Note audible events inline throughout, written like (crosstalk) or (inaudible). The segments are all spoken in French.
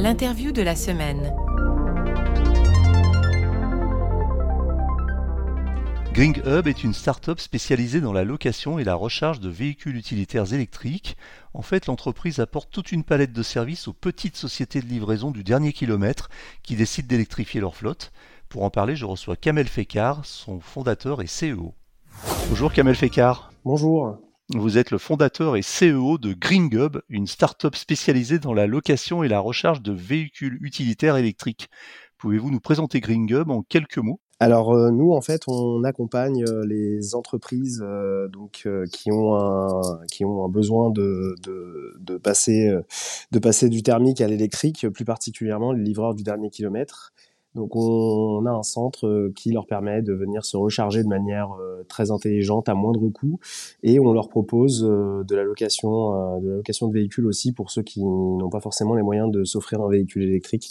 L'interview de la semaine. Green Hub est une start-up spécialisée dans la location et la recharge de véhicules utilitaires électriques. En fait, l'entreprise apporte toute une palette de services aux petites sociétés de livraison du dernier kilomètre qui décident d'électrifier leur flotte. Pour en parler, je reçois Kamel Fekar, son fondateur et CEO. Bonjour Kamel Fekar. Bonjour. Vous êtes le fondateur et CEO de GreenGub, une start-up spécialisée dans la location et la recharge de véhicules utilitaires électriques. Pouvez-vous nous présenter GreenGub en quelques mots? Alors euh, nous en fait on accompagne euh, les entreprises euh, donc qui ont un qui ont un besoin de, de, de passer de passer du thermique à l'électrique plus particulièrement les livreurs du dernier kilomètre donc on, a un centre euh, qui leur permet de venir se recharger de manière euh, très intelligente à moindre coût et on leur propose euh, de la location de véhicules aussi pour ceux qui n'ont pas forcément les moyens de s'offrir un véhicule électrique.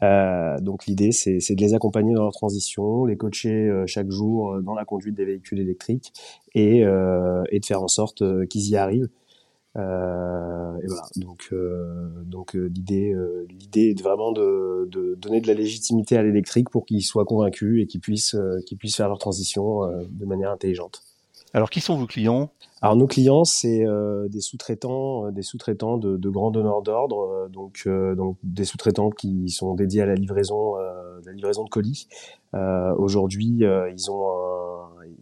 donc l'idée c'est de les accompagner dans leur transition, les coacher chaque jour dans la conduite des véhicules électriques et de faire en sorte qu'ils y arrivent. Euh, et voilà. Donc, euh, donc euh, l'idée, l'idée est vraiment de, de, donner de la légitimité à l'électrique pour qu'ils soient convaincus et qu'ils puissent, qu'ils puissent faire leur transition de manière intelligente. Alors, qui sont vos clients? Alors, nos clients, c'est des sous-traitants, des sous-traitants de, de grands donneurs d'ordre, donc, donc des sous-traitants qui sont dédiés à la livraison, la livraison de colis. Aujourd'hui, ils ont,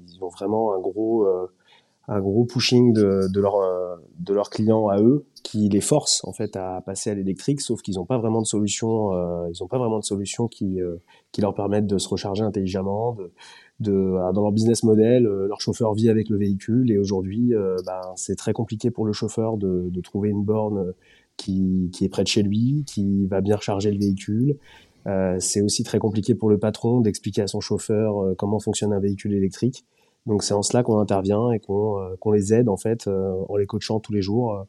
ils ont vraiment un gros un gros pushing de, de, leur, euh, de leurs clients à eux qui les force en fait à passer à l'électrique, sauf qu'ils n'ont pas vraiment de solution, euh, ils ont pas vraiment de solution qui, euh, qui leur permettent de se recharger intelligemment, de, de dans leur business model, leur chauffeur vit avec le véhicule et aujourd'hui, ben, c'est très compliqué pour le chauffeur de, de trouver une borne qui, qui est près de chez lui, qui va bien recharger le véhicule. c'est aussi très compliqué pour le patron d'expliquer à son chauffeur comment fonctionne un véhicule électrique. Donc c'est en cela qu'on intervient et qu'on euh, les aide en fait euh, en les coachant tous les jours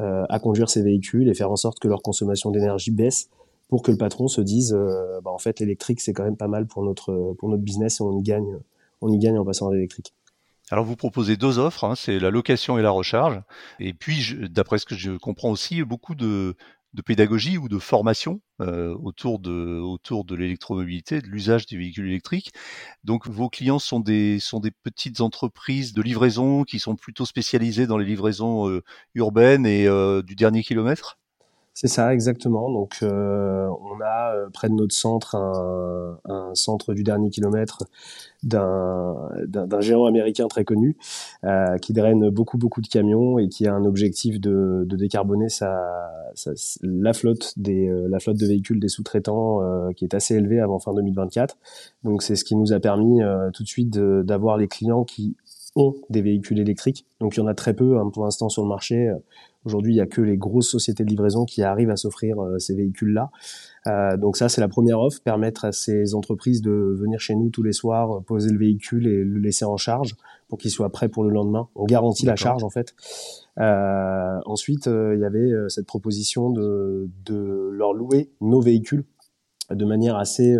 euh, à conduire ces véhicules et faire en sorte que leur consommation d'énergie baisse pour que le patron se dise bah, en fait l'électrique c'est quand même pas mal pour notre pour notre business et on y gagne on y gagne en passant à l'électrique. Alors vous proposez deux offres, hein, c'est la location et la recharge. Et puis, d'après ce que je comprends aussi, beaucoup de, de pédagogie ou de formation euh, autour de autour de l'électromobilité, de l'usage des véhicules électriques. Donc vos clients sont des sont des petites entreprises de livraison qui sont plutôt spécialisées dans les livraisons euh, urbaines et euh, du dernier kilomètre? C'est ça, exactement. Donc, euh, on a euh, près de notre centre un, centre du dernier kilomètre d'un géant américain très connu euh, qui draine beaucoup, beaucoup de camions et qui a un objectif de, de décarboner sa, sa, la flotte des la flotte de véhicules des sous-traitants qui est assez élevée avant fin 2024. Donc, c'est ce qui nous a permis tout de suite d'avoir les clients qui ont des véhicules électriques. Donc, il y en a très peu hein, pour l'instant sur le marché. Aujourd'hui, il y a que les grosses sociétés de livraison qui arrivent à s'offrir euh, ces véhicules-là. Euh, donc ça, c'est la première offre, permettre à ces entreprises de venir chez nous tous les soirs, poser le véhicule et le laisser en charge pour qu'il soit prêt pour le lendemain. On garantit la charge en fait. Euh, ensuite, il y avait cette proposition de, de leur louer nos véhicules de manière assez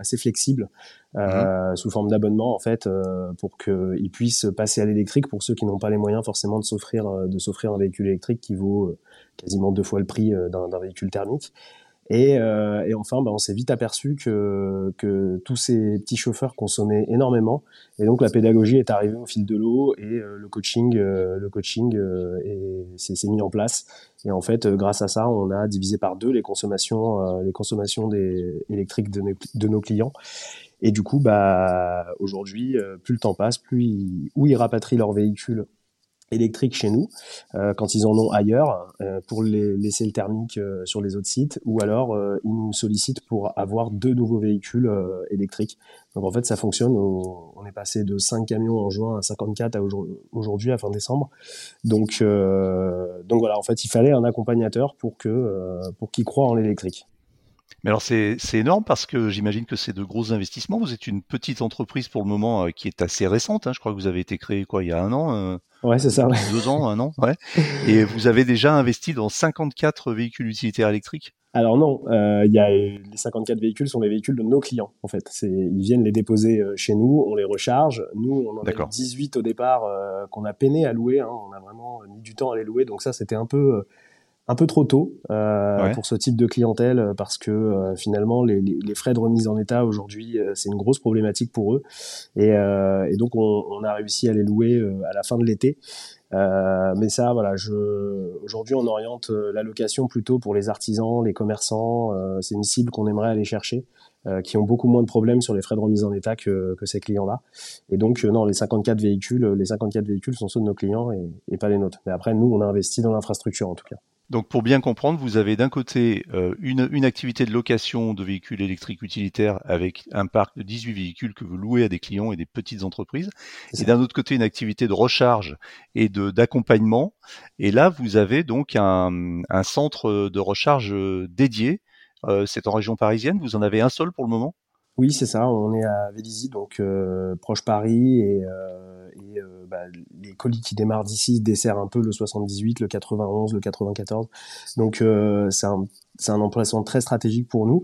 assez flexible euh, mhm. sous forme d'abonnement en fait euh, pour qu'ils puissent passer à l'électrique pour ceux qui n'ont pas les moyens forcément de s'offrir euh, de s'offrir un véhicule électrique qui vaut quasiment deux fois le prix d'un véhicule thermique et, et enfin bah, on s'est vite aperçu que, que tous ces petits chauffeurs consommaient énormément. Et donc la pédagogie est arrivée au fil de l'eau et le coaching le coaching s'est mis en place. Et en fait grâce à ça on a divisé par deux les consommations les consommations des électriques de, de nos clients. Et du coup, bah, aujourd'hui, euh, plus le temps passe, plus ils, ou ils rapatrient leurs véhicules électriques chez nous euh, quand ils en ont ailleurs euh, pour les laisser le thermique sur les autres sites ou alors ils nous sollicitent pour avoir deux nouveaux véhicules électriques. Donc en fait ça fonctionne, on, est passé de 5 camions en juin à 54 à aujourd'hui à fin décembre. Donc donc voilà, en fait il fallait un accompagnateur pour que pour qu'ils croient en l'électrique. Mais alors c'est énorme parce que j'imagine que c'est de gros investissements. Vous êtes une petite entreprise pour le moment euh, qui est assez récente. Hein. Je crois que vous avez été créé quoi il y a un an. Euh, ouais, c'est ça. Deux ans, un an. Ouais. Et vous avez déjà investi dans 54 véhicules utilitaires électriques? Alors non, euh, il y a les 54 véhicules sont les véhicules de nos clients en fait. Ils viennent les déposer euh, chez nous, on les recharge. Nous, on en a 18 au départ qu'on a peiné à louer. Hein. On a vraiment mis du temps à les louer, donc ça c'était un peu un peu trop tôt euh, pour ce type de clientèle parce que euh, finalement les, les, frais de remise en état aujourd'hui c'est une grosse problématique pour eux et, et donc on, on, a réussi à les louer à la fin de l'été. mais ça, voilà, je... aujourd'hui, on oriente la location plutôt pour les artisans, les commerçants. c'est une cible qu'on aimerait aller chercher. Euh, qui ont beaucoup moins de problèmes sur les frais de remise en état que, que ces clients-là. Et donc, euh, non, les 54 véhicules, les 54 véhicules sont ceux de nos clients et, et pas les nôtres. Mais après, nous, on a investi dans l'infrastructure en tout cas. Donc pour bien comprendre, vous avez d'un côté euh, une, une, activité de location de véhicules électriques utilitaires avec un parc de 18 véhicules que vous louez à des clients et des petites entreprises, et d'un autre côté une activité de recharge et d'accompagnement. Et là, vous avez donc un, un centre de recharge dédié euh, c'est en région parisienne. Vous en avez un seul pour le moment? Oui, c'est ça. On est à Vélizy, donc euh, proche Paris, et, euh, et bah, les colis qui démarrent d'ici desserrent un peu le 78, le 91, le 94. Donc c'est un, emplacement très stratégique pour nous.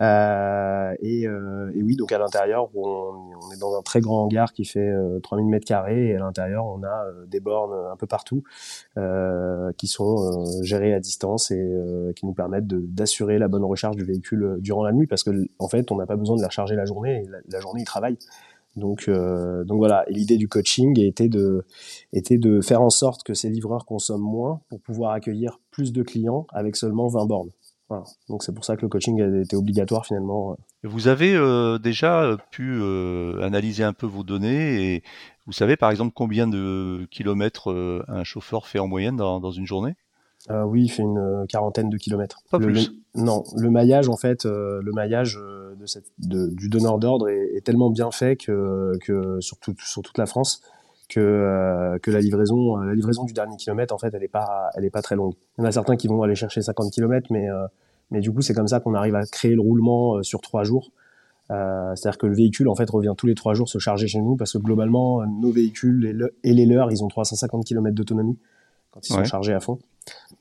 Euh, et, euh, oui, donc à l'intérieur, on, est dans un très grand hangar qui fait 3000 euh, mètres carrés et à l'intérieur, on a des bornes un peu partout qui sont gérées à distance et qui nous permettent d'assurer la bonne recharge du véhicule durant la nuit parce que en fait, on n'a pas besoin de la recharger la journée. Et la, journée, il travaille. Donc, euh, donc voilà. L'idée du coaching était de, était de faire en sorte que ces livreurs consomment moins pour pouvoir accueillir plus de clients avec seulement 20 bornes. Voilà. Donc c'est pour ça que le coaching a été obligatoire finalement. Vous avez euh, déjà euh, pu euh, analyser un peu vos données et vous savez par exemple combien de kilomètres un chauffeur fait en moyenne dans une journée? Oui, il fait une quarantaine de kilomètres. Pas plus. non, le maillage en fait, le maillage de cette, de, du donneur d'ordre est, est, tellement bien fait que, que sur, tout, sur toute la France que, que la livraison la livraison du dernier kilomètre en fait elle est pas elle est pas très longue. Il y en a certains qui vont aller chercher 50 km mais mais du coup, c'est comme ça qu'on arrive à créer le roulement euh, sur trois jours. Euh, C'est-à-dire que le véhicule en fait revient tous les trois jours se charger chez nous parce que globalement euh, nos véhicules et, les leurs ils ont 350 km d'autonomie quand ils sont chargés à fond.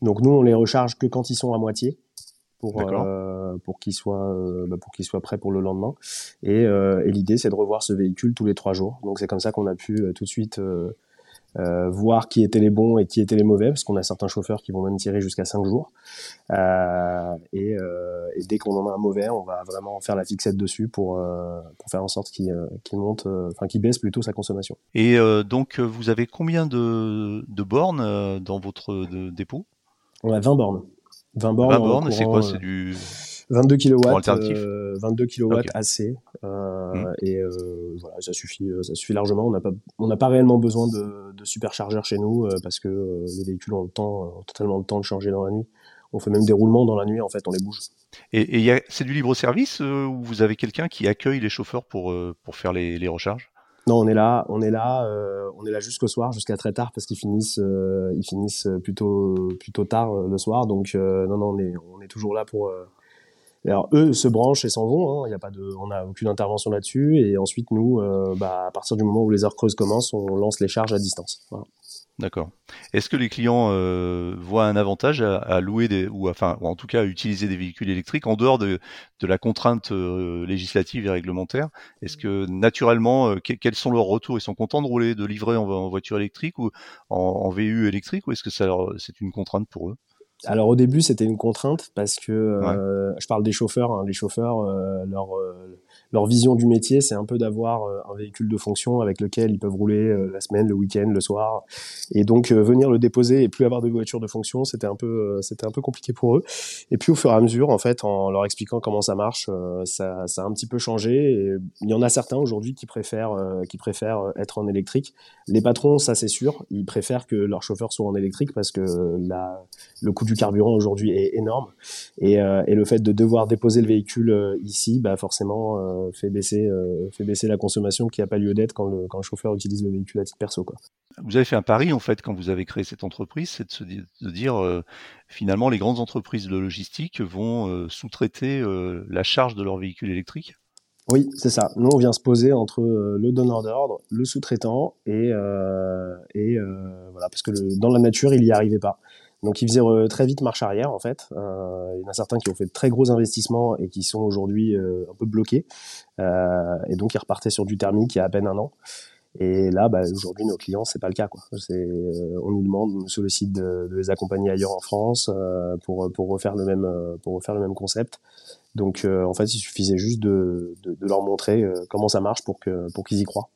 Donc nous on les recharge que quand ils sont à moitié pour euh, pour qu'ils soient euh, bah, pour qu'ils soient prêts pour le lendemain. Et, et l'idée c'est de revoir ce véhicule tous les trois jours. Donc c'est comme ça qu'on a pu tout de suite euh, voir qui étaient les bons et qui étaient les mauvais, parce qu'on a certains chauffeurs qui vont même tirer jusqu'à 5 jours. Euh, et, euh, et, dès qu'on en a un mauvais, on va vraiment faire la fixette dessus pour, euh, pour faire en sorte qu'il euh, monte, enfin qu'il baisse plutôt sa consommation. Et donc, vous avez combien de, de bornes dans votre dépôt? On a 20 bornes. 20 bornes. 20 bornes, c'est quoi? C'est du 22 kW, 22 kW AC, euh, et euh, voilà, ça suffit, euh, ça suffit largement. On n'a pas, on n'a pas réellement besoin de, de superchargeurs chez nous parce que les véhicules ont le temps, ont totalement le temps de changer dans la nuit. On fait même des roulements dans la nuit, en fait, on les bouge. Et, et c'est du libre service ou vous avez quelqu'un qui accueille les chauffeurs pour pour faire les, les recharges? Non, on est là, on est là, euh, on est là jusqu'au soir, jusqu'à très tard parce qu'ils finissent, euh, ils finissent plutôt plutôt tard le soir. Donc non, non, on est on est toujours là pour alors eux se branchent et s'en vont. Hein. Il y a pas de, on n'a aucune intervention là-dessus. Et ensuite nous, euh, bah, à partir du moment où les heures creuses commencent, on lance les charges à distance. D'accord. Est-ce que les clients euh, voient un avantage à, louer des, ou enfin, ou en tout cas à utiliser des véhicules électriques en dehors de, la contrainte euh, législative et réglementaire? Est-ce que naturellement, quels sont leurs retours? Ils sont contents de rouler, de livrer en, voiture électrique ou en, VU électrique, ou est-ce que c'est une contrainte pour eux? Alors au début c'était une contrainte parce que euh, je parle des chauffeurs, hein, les chauffeurs euh, leur euh, leur vision du métier, c'est un peu d'avoir euh, un véhicule de fonction avec lequel ils peuvent rouler euh, la semaine, le week-end, le soir. Et donc venir le déposer et plus avoir de voiture de fonction, c'était un peu c'était un peu compliqué pour eux. Et puis au fur et à mesure, en fait, en leur expliquant comment ça marche, ça, ça a un petit peu changé. Et il y en a certains aujourd'hui qui préfèrent qui préfèrent être en électrique. Les patrons, ça c'est sûr, ils préfèrent que leurs chauffeurs soient en électrique parce que la, le coût du carburant aujourd'hui est énorme. Et, et le fait de devoir déposer le véhicule ici, bah forcément euh, fait baisser euh, fait baisser la consommation qui n'a pas lieu d'être quand le, quand le chauffeur utilise le véhicule à titre perso. Quoi. Vous avez fait un pari en fait quand vous avez créé cette entreprise, c'est de se dire, de dire euh, finalement les grandes entreprises de logistique vont sous-traiter la charge de leur véhicule électrique? Oui, c'est ça. Nous, on vient se poser entre le donneur d'ordre, le sous-traitant et, et voilà, parce que le, dans la nature, il n'y arrivait pas. Donc ils faisaient euh, très vite marche arrière en fait. Euh, il y en a certains qui ont fait de très gros investissements et qui sont aujourd'hui euh, un peu bloqués. et donc ils repartaient sur du thermique il y a à peine un an. Et là, bah, aujourd'hui, nos clients, c'est pas le cas. Quoi. On nous demande, on nous sollicite de, les accompagner ailleurs en France pour refaire le même le concept. Donc, en fait, il suffisait juste de, leur montrer comment ça marche pour qu'ils y croient.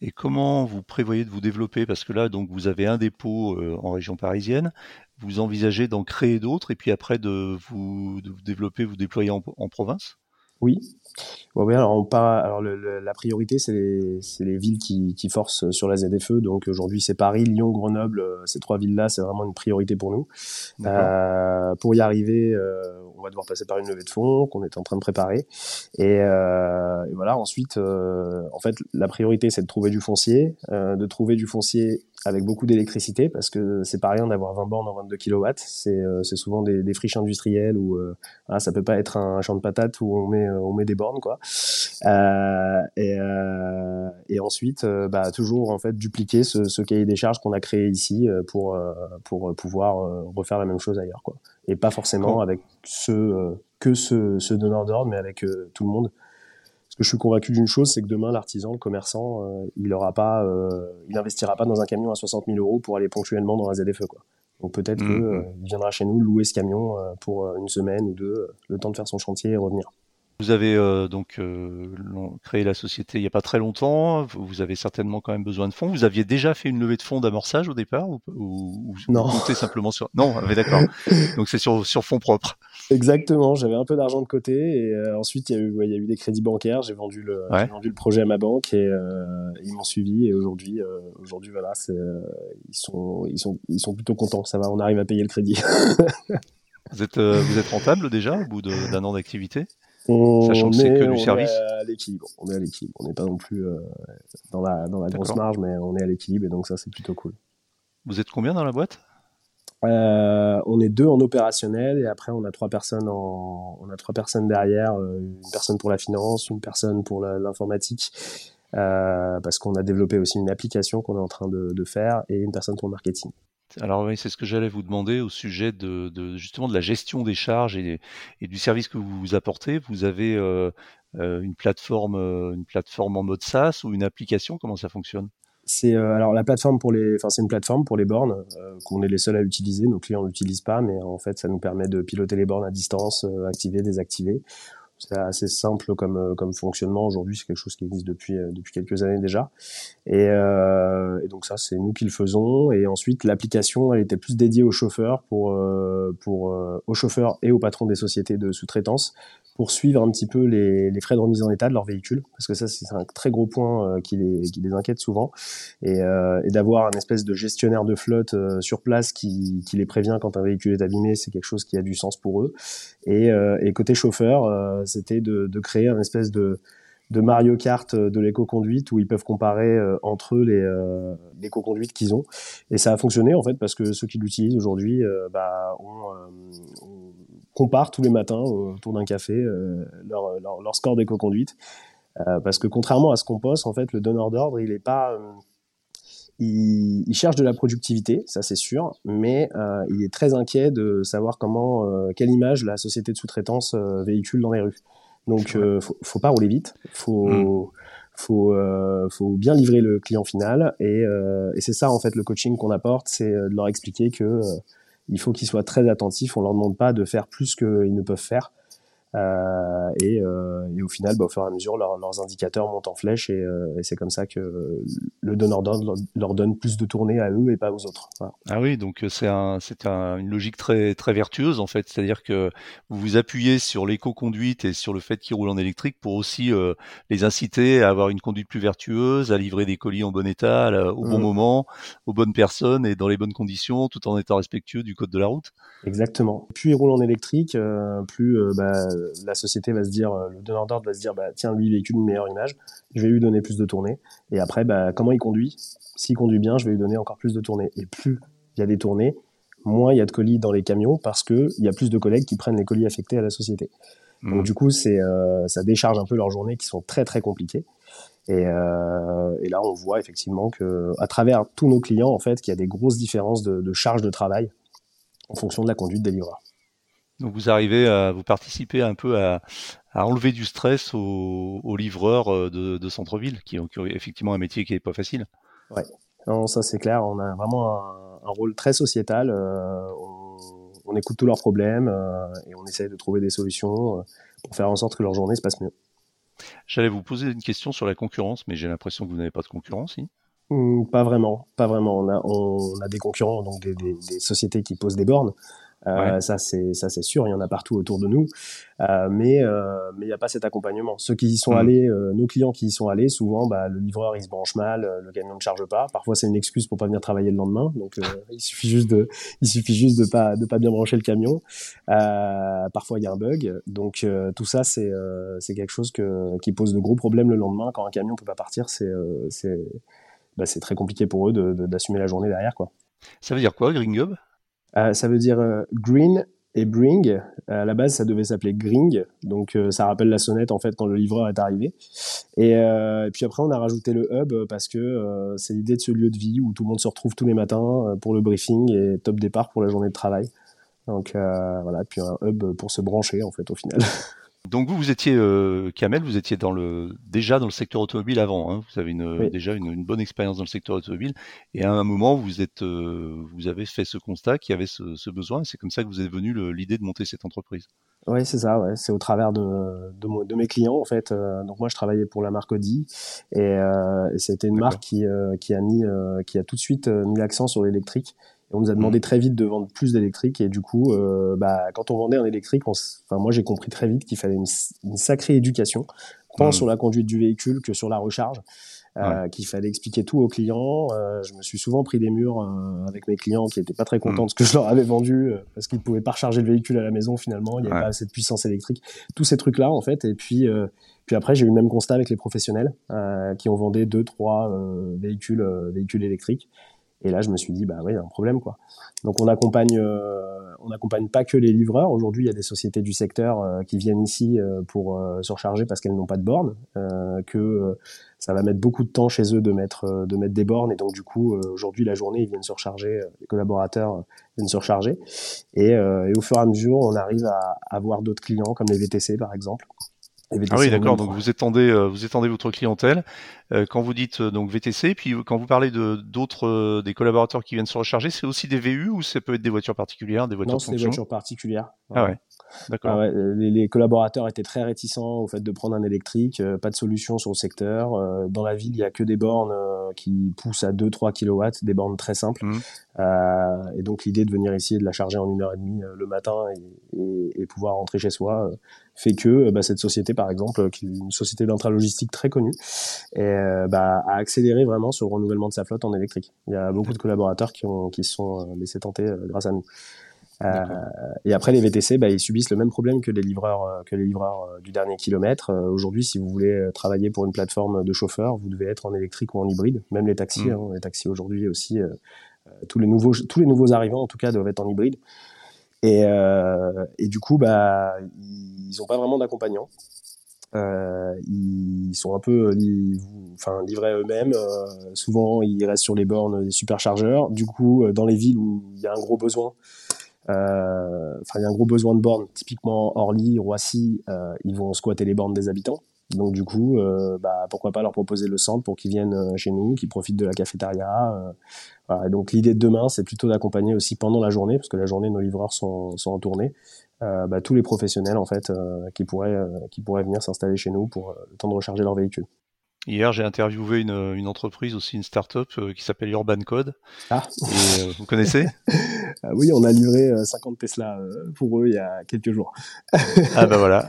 Et comment vous prévoyez de vous développer? Parce que là, donc, vous avez un dépôt en région parisienne. Vous envisagez d'en créer d'autres et puis après de vous, vous développer, vous déployer en province? Oui, Ouais, alors, on part, alors le, la priorité, c'est les, les, villes qui, qui, forcent sur la ZFE. Donc aujourd'hui, c'est Paris, Lyon, Grenoble. Euh, ces trois villes-là, c'est vraiment une priorité pour nous. Euh, pour y arriver, euh, on va devoir passer par une levée de fonds qu'on est en train de préparer. Et, euh, et voilà, ensuite, en fait, la priorité, c'est de trouver du foncier, de trouver du foncier avec beaucoup d'électricité parce que c'est pas rien d'avoir 20 bornes en 22 kW. C'est souvent des, des, friches industrielles où ah, ça peut pas être un champ de patates où on met, on met des bornes quoi. Euh, et, euh, et, ensuite, euh, bah, toujours en fait dupliquer ce, ce cahier des charges qu'on a créé ici pour pour pouvoir refaire la même chose ailleurs, quoi. Et pas forcément avec ce que ce, ce donneur d'ordre, mais avec tout le monde. Que je suis convaincu d'une chose, c'est que demain l'artisan, le commerçant, il aura pas, il investira pas dans un camion à 60 000 euros pour aller ponctuellement dans la ZFE, quoi. Donc peut-être mmh, qu'il mmh. viendra chez nous louer ce camion pour une semaine ou deux, le temps de faire son chantier et revenir. Vous avez euh, donc euh, créé la société il n'y a pas très longtemps. Vous avez certainement quand même besoin de fonds. Vous aviez déjà fait une levée de fonds d'amorçage au départ ou, ou, non. vous comptez simplement sur Non, mais d'accord. (laughs) donc c'est sur, sur fonds propres. Exactement. J'avais un peu d'argent de côté et euh, ensuite il y, a eu, il y a eu des crédits bancaires. J'ai vendu le vendu le projet à ma banque et ils m'ont suivi et aujourd'hui aujourd'hui voilà ils sont ils sont ils sont plutôt contents. Ça va, on arrive à payer le crédit. (laughs) vous êtes vous êtes rentable déjà au bout d'un an d'activité? On Sachant que c'est que du service. à l'équilibre. On est à l'équilibre. On n'est pas non plus euh, dans la, dans la grosse marge, mais on est à l'équilibre et donc ça, c'est plutôt cool. Vous êtes combien dans la boîte? Euh, on est deux en opérationnel et après on a trois personnes en, on a trois personnes derrière, euh, une personne pour la finance, une personne pour l'informatique, euh, parce qu'on a développé aussi une application qu'on est en train de, de, faire et une personne pour le marketing. Alors oui, c'est ce que j'allais vous demander au sujet de, justement de la gestion des charges et, du service que vous apportez. Vous avez euh, euh une plateforme, euh, une plateforme en mode SaaS ou une application? Comment ça fonctionne? C'est alors la plateforme pour les, une plateforme pour les bornes qu'on est les seuls à utiliser. Nos clients l'utilisent pas, mais en fait ça nous permet de piloter les bornes à distance, activer, désactiver. C'est assez simple comme, euh, comme fonctionnement. Aujourd'hui, c'est quelque chose qui existe depuis, euh, depuis quelques années déjà. Et, euh, et donc ça, c'est nous qui le faisons. Et ensuite, l'application, elle était plus dédiée aux chauffeurs, pour, euh, pour, aux chauffeurs et aux patrons des sociétés de sous-traitance, pour suivre un petit peu les, frais de remise en état de leur véhicule, parce que ça, c'est un très gros point qui, les, qui les inquiète souvent. Et, et d'avoir un espèce de gestionnaire de flotte sur place qui, qui les prévient quand un véhicule est abîmé, c'est quelque chose qui a du sens pour eux. Et, et côté chauffeur, c'était de, de, créer un espèce de, de Mario Kart de l'éco-conduite où ils peuvent comparer euh, entre eux les euh, l'éco-conduite qu'ils ont. Et ça a fonctionné en fait parce que ceux qui l'utilisent aujourd'hui, euh, bah, on, on, compare tous les matins autour d'un café leur, leur, leur, score d'éco-conduite. parce que contrairement à ce qu'on pense, en fait, le donneur d'ordre, il est pas il, il, cherche de la productivité, ça c'est sûr, mais euh, il est très inquiet de savoir comment, euh, quelle image la société de sous-traitance euh, véhicule dans les rues. Donc, euh, faut, faut, pas rouler vite, faut, mm. faut, euh, faut bien livrer le client final, et, et c'est ça en fait le coaching qu'on apporte, c'est de leur expliquer que il faut qu'ils soient très attentifs. On leur demande pas de faire plus qu'ils ne peuvent faire. Euh, et, euh, et, au final, bah, au fur et à mesure, leurs indicateurs montent en flèche et, euh, et c'est comme ça que le donneur d'ordre leur donne plus de tournées à eux et pas aux autres. Voilà. Ah oui, donc c'est un, c'est un, une logique très très vertueuse en fait, c'est-à-dire que vous vous appuyez sur l'éco-conduite et sur le fait qu'ils roulent en électrique pour aussi les inciter à avoir une conduite plus vertueuse, à livrer des colis en bon état, au bon mmh. moment, aux bonnes personnes et dans les bonnes conditions, tout en étant respectueux du code de la route. Exactement. Plus ils roulent en électrique, plus bah, la société va se dire, euh, le donneur d'ordre va se dire, bah, tiens, lui, il véhicule une meilleure image, je vais lui donner plus de tournées. Et après, bah, comment il conduit? S'il conduit bien, je vais lui donner encore plus de tournées. Et plus il y a des tournées, moins il y a de colis dans les camions parce que il y a plus de collègues qui prennent les colis affectés à la société. Mmh. Donc du coup, c'est euh, ça décharge un peu leurs journées qui sont très très compliquées. Et, euh, et, là, on voit effectivement que à travers tous nos clients, en fait, qu'il y a des grosses différences de, de charge de travail en fonction de la conduite des livreurs. Donc vous arrivez à vous participer un peu à, enlever du stress aux, livreurs de, centre-ville qui ont, effectivement un métier qui n'est pas facile. Ouais, non, ça c'est clair. On a vraiment un, rôle très sociétal. on, écoute tous leurs problèmes et on essaie de trouver des solutions pour faire en sorte que leur journée se passe mieux. J'allais vous poser une question sur la concurrence, mais j'ai l'impression que vous n'avez pas de concurrence, si? Hmm, Pas vraiment, pas vraiment. On a, on a des concurrents, donc des, des, des sociétés qui posent des bornes. Euh, Ça c'est ça c'est sûr, il y en a partout autour de nous, euh, mais euh, mais il n'y a pas cet accompagnement. Ceux qui y sont mmh. allés, euh, nos clients qui y sont allés, souvent bah, le livreur il se branche mal, euh, le camion ne charge pas. Parfois c'est une excuse pour pas venir travailler le lendemain, donc (laughs) il suffit juste de il suffit juste de pas de pas bien brancher le camion. parfois il y a un bug, donc tout ça c'est c'est quelque chose que qui pose de gros problèmes le lendemain quand un camion peut pas partir. C'est c'est bah, c'est très compliqué pour eux d'assumer la journée derrière quoi. Ça veut dire quoi, Green euh, ça veut dire euh, green et bring. À la base, ça devait s'appeler gring, donc euh, ça rappelle la sonnette en fait quand le livreur est arrivé. Et, puis après, on a rajouté le hub parce que c'est l'idée de ce lieu de vie où tout le monde se retrouve tous les matins pour le briefing et top départ pour la journée de travail. Donc voilà, puis un hub pour se brancher en fait au final. (laughs) Donc vous, vous étiez euh, Kamel, vous étiez dans le déjà dans le secteur automobile avant. Hein. vous avez une, déjà une, bonne expérience dans le secteur automobile. Et à un moment, vous êtes, euh, vous avez fait ce constat qu'il y avait ce, besoin. C'est comme ça que vous êtes venu l'idée de monter cette entreprise. Oui, c'est ça. Ouais. C'est au travers de, de, de, mes clients en fait. Euh, donc moi, je travaillais pour la marque Audi et, euh, et c'était une marque qui, qui a mis, qui a tout de suite mis l'accent sur l'électrique on nous a demandé mmh. très vite de vendre plus d'électrique et du coup, euh, bah, quand on vendait un électrique, enfin, moi j'ai compris très vite qu'il fallait une, sacrée éducation, tant mmh. sur la conduite du véhicule que sur la recharge. Euh, qu'il fallait expliquer tout aux clients. Euh, je me suis souvent pris des murs avec mes clients qui étaient pas très contents mmh. de ce que je leur avais vendu parce qu'ils pouvaient pas recharger le véhicule à la maison finalement, il n'y avait pas assez de puissance électrique. Tous ces trucs-là en fait. Et puis, puis après j'ai eu le même constat avec les professionnels qui ont vendu deux, trois véhicules, véhicules électriques. Et là, je me suis dit, bah oui, il y a un problème, quoi. Donc, on accompagne, euh, on accompagne pas que les livreurs. Aujourd'hui, il y a des sociétés du secteur euh, qui viennent ici euh, pour se recharger parce qu'elles n'ont pas de bornes, que ça va mettre beaucoup de temps chez eux de mettre, de mettre des bornes. Et donc, du coup, aujourd'hui, la journée, ils viennent se recharger, les collaborateurs viennent se recharger. Et, et, au fur et à mesure, on arrive à avoir d'autres clients, comme les VTC, par exemple, ah oui, d'accord. Donc vous étendez, euh, vous étendez votre clientèle. Euh, quand vous dites euh, donc VTC, puis quand vous parlez de d'autres des collaborateurs qui viennent se recharger, c'est aussi des VU ou ça peut être des voitures particulières, des voitures non, des voitures particulières. Ah ouais. D'accord. Ah ouais, les, les, collaborateurs étaient très réticents au fait de prendre un électrique, pas de solution sur le secteur. dans la ville, il y a que des bornes qui poussent à 2-3 kW, des bornes très simples. Mmh. et donc l'idée de venir ici et de la charger en une heure et demie le matin et, et, et pouvoir rentrer chez soi fait que euh, bah, cette société, par exemple, qui est une société d'intralogistique très connue, et, euh, bah, a accéléré vraiment sur le renouvellement de sa flotte en électrique. Il y a beaucoup de collaborateurs qui ont qui se sont euh, laissés tenter grâce à nous. Euh, et après les VTC, bah, ils subissent le même problème que les livreurs que les livreurs du dernier kilomètre. Aujourd'hui, si vous voulez travailler pour une plateforme de chauffeurs, vous devez être en électrique ou en hybride. Même les taxis, mmh. hein, les taxis aujourd'hui aussi, tous les nouveaux tous les nouveaux arrivants en tout cas doivent être en hybride. Et, euh, et du coup, bah, ils n'ont pas vraiment d'accompagnant. Euh, ils sont un peu enfin, livrés eux-mêmes. Euh, souvent, ils restent sur les bornes des superchargeurs. Du coup, euh, dans les villes où il y a un gros besoin, euh, enfin, il y a un gros besoin de bornes, typiquement Orly, Roissy, ils vont squatter les bornes des habitants. Donc du coup, euh, bah, pourquoi pas leur proposer le centre pour qu'ils viennent euh, chez nous, qu'ils profitent de la cafétéria. Euh, voilà. Donc l'idée de demain, c'est plutôt d'accompagner aussi pendant la journée, parce que la journée, nos livreurs sont, sont en tournée, euh, bah, tous les professionnels en fait qui pourraient qui pourraient venir s'installer chez nous pour le temps de recharger leur véhicule. Hier, j'ai interviewé une, une, entreprise aussi, une start-up euh, qui s'appelle Urban Code. Ah. Euh, vous connaissez? (laughs) Ah Oui, on a livré 50 euh, Tesla pour eux il y a quelques jours. (laughs) ah ben voilà.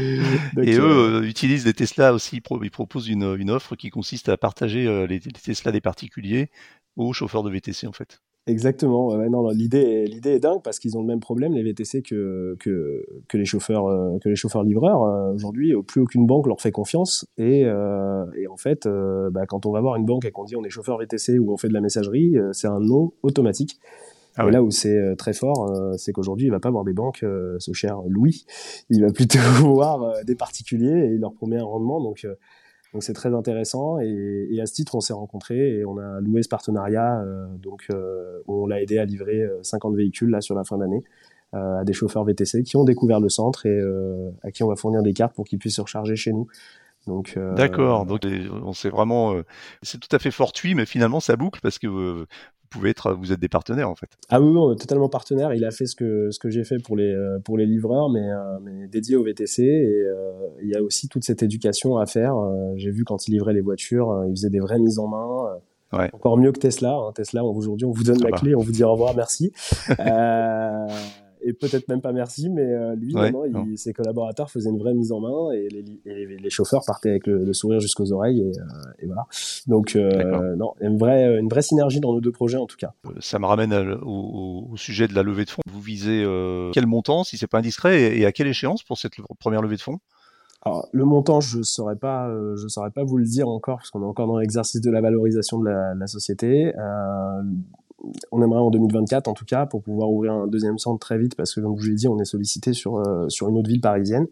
(laughs) Et eux utilisent des Tesla aussi. Ils proposent une, une offre qui consiste à partager les, les Tesla des particuliers aux chauffeurs de VTC en fait. Exactement. Ouais, non, l'idée, l'idée est dingue parce qu'ils ont le même problème les VTC que que, que les chauffeurs euh, que les chauffeurs livreurs. Euh, aujourd'hui, plus aucune banque leur fait confiance et, euh, et en fait, euh, bah, quand on va voir une banque et qu'on dit on est chauffeur VTC ou on fait de la messagerie, c'est un nom automatique. Ah et là où c'est très fort, c'est qu'aujourd'hui, il va pas voir des banques, ce cher Louis. Il va plutôt (laughs) voir des particuliers et il leur promet un rendement. Donc donc c'est très intéressant et, à ce titre on s'est rencontrés et on a loué ce partenariat euh, donc euh, on l'a aidé à livrer 50 euh, véhicules là sur la fin d'année à des chauffeurs VTC qui ont découvert le centre et à qui on va fournir des cartes pour qu'ils puissent se recharger chez nous. Donc, D'accord, donc on vraiment, c'est tout à fait fortuit, mais finalement ça boucle parce que pouvez être, vous êtes des partenaires en fait. Ah oui, on est totalement partenaire. Il a fait ce que ce que j'ai fait pour les euh, pour les livreurs, mais, euh, mais dédié au VTC. Et euh, il y a aussi toute cette éducation à faire. j'ai vu quand il livrait les voitures, il faisait des vraies mises en main. Ouais. Encore mieux que Tesla. Hein. Tesla, aujourd'hui, on vous donne la clé, on vous dit au revoir, merci. (laughs) et peut-être même pas merci, mais euh, lui, ses collaborateurs faisaient une vraie mise en main et les, les, chauffeurs partaient avec le, sourire jusqu'aux oreilles et, euh, et, voilà. Donc euh, non, une vraie, une vraie synergie dans nos deux projets en tout cas. Ça me ramène au, au, sujet de la levée de fonds. Vous visez quel montant, si c'est pas indiscret, et, à quelle échéance pour cette première levée de fonds? Alors, le montant, je saurais pas, je saurais pas vous le dire encore parce qu'on est encore dans l'exercice de la valorisation de la, la société. Euh, on aimerait en 2024 en tout cas pour pouvoir ouvrir un deuxième centre très vite parce que comme je vous l'ai dit on est sollicité sur euh, sur une autre ville parisienne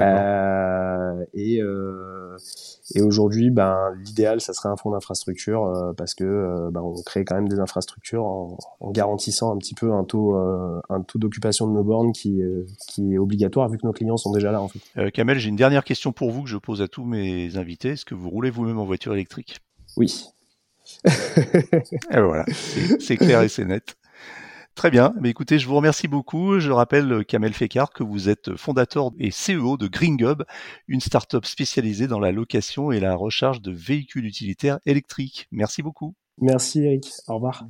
euh, et euh, et aujourd'hui ben l'idéal ça serait un fonds d'infrastructure parce que ben, on crée quand même des infrastructures en, en garantissant un petit peu un taux un taux d'occupation de nos bornes qui qui est obligatoire vu que nos clients sont déjà là en fait. Kamel j'ai une dernière question pour vous que je pose à tous mes invités est-ce que vous roulez vous-même en voiture électrique? Oui. (laughs) et voilà, c'est clair et c'est net. Très bien. Mais écoutez, je vous remercie beaucoup. Je rappelle, Kamel Fekar, que vous êtes fondateur et CEO de GreenGob, une start-up spécialisée dans la location et la recharge de véhicules utilitaires électriques. Merci beaucoup. Merci Eric. Au revoir.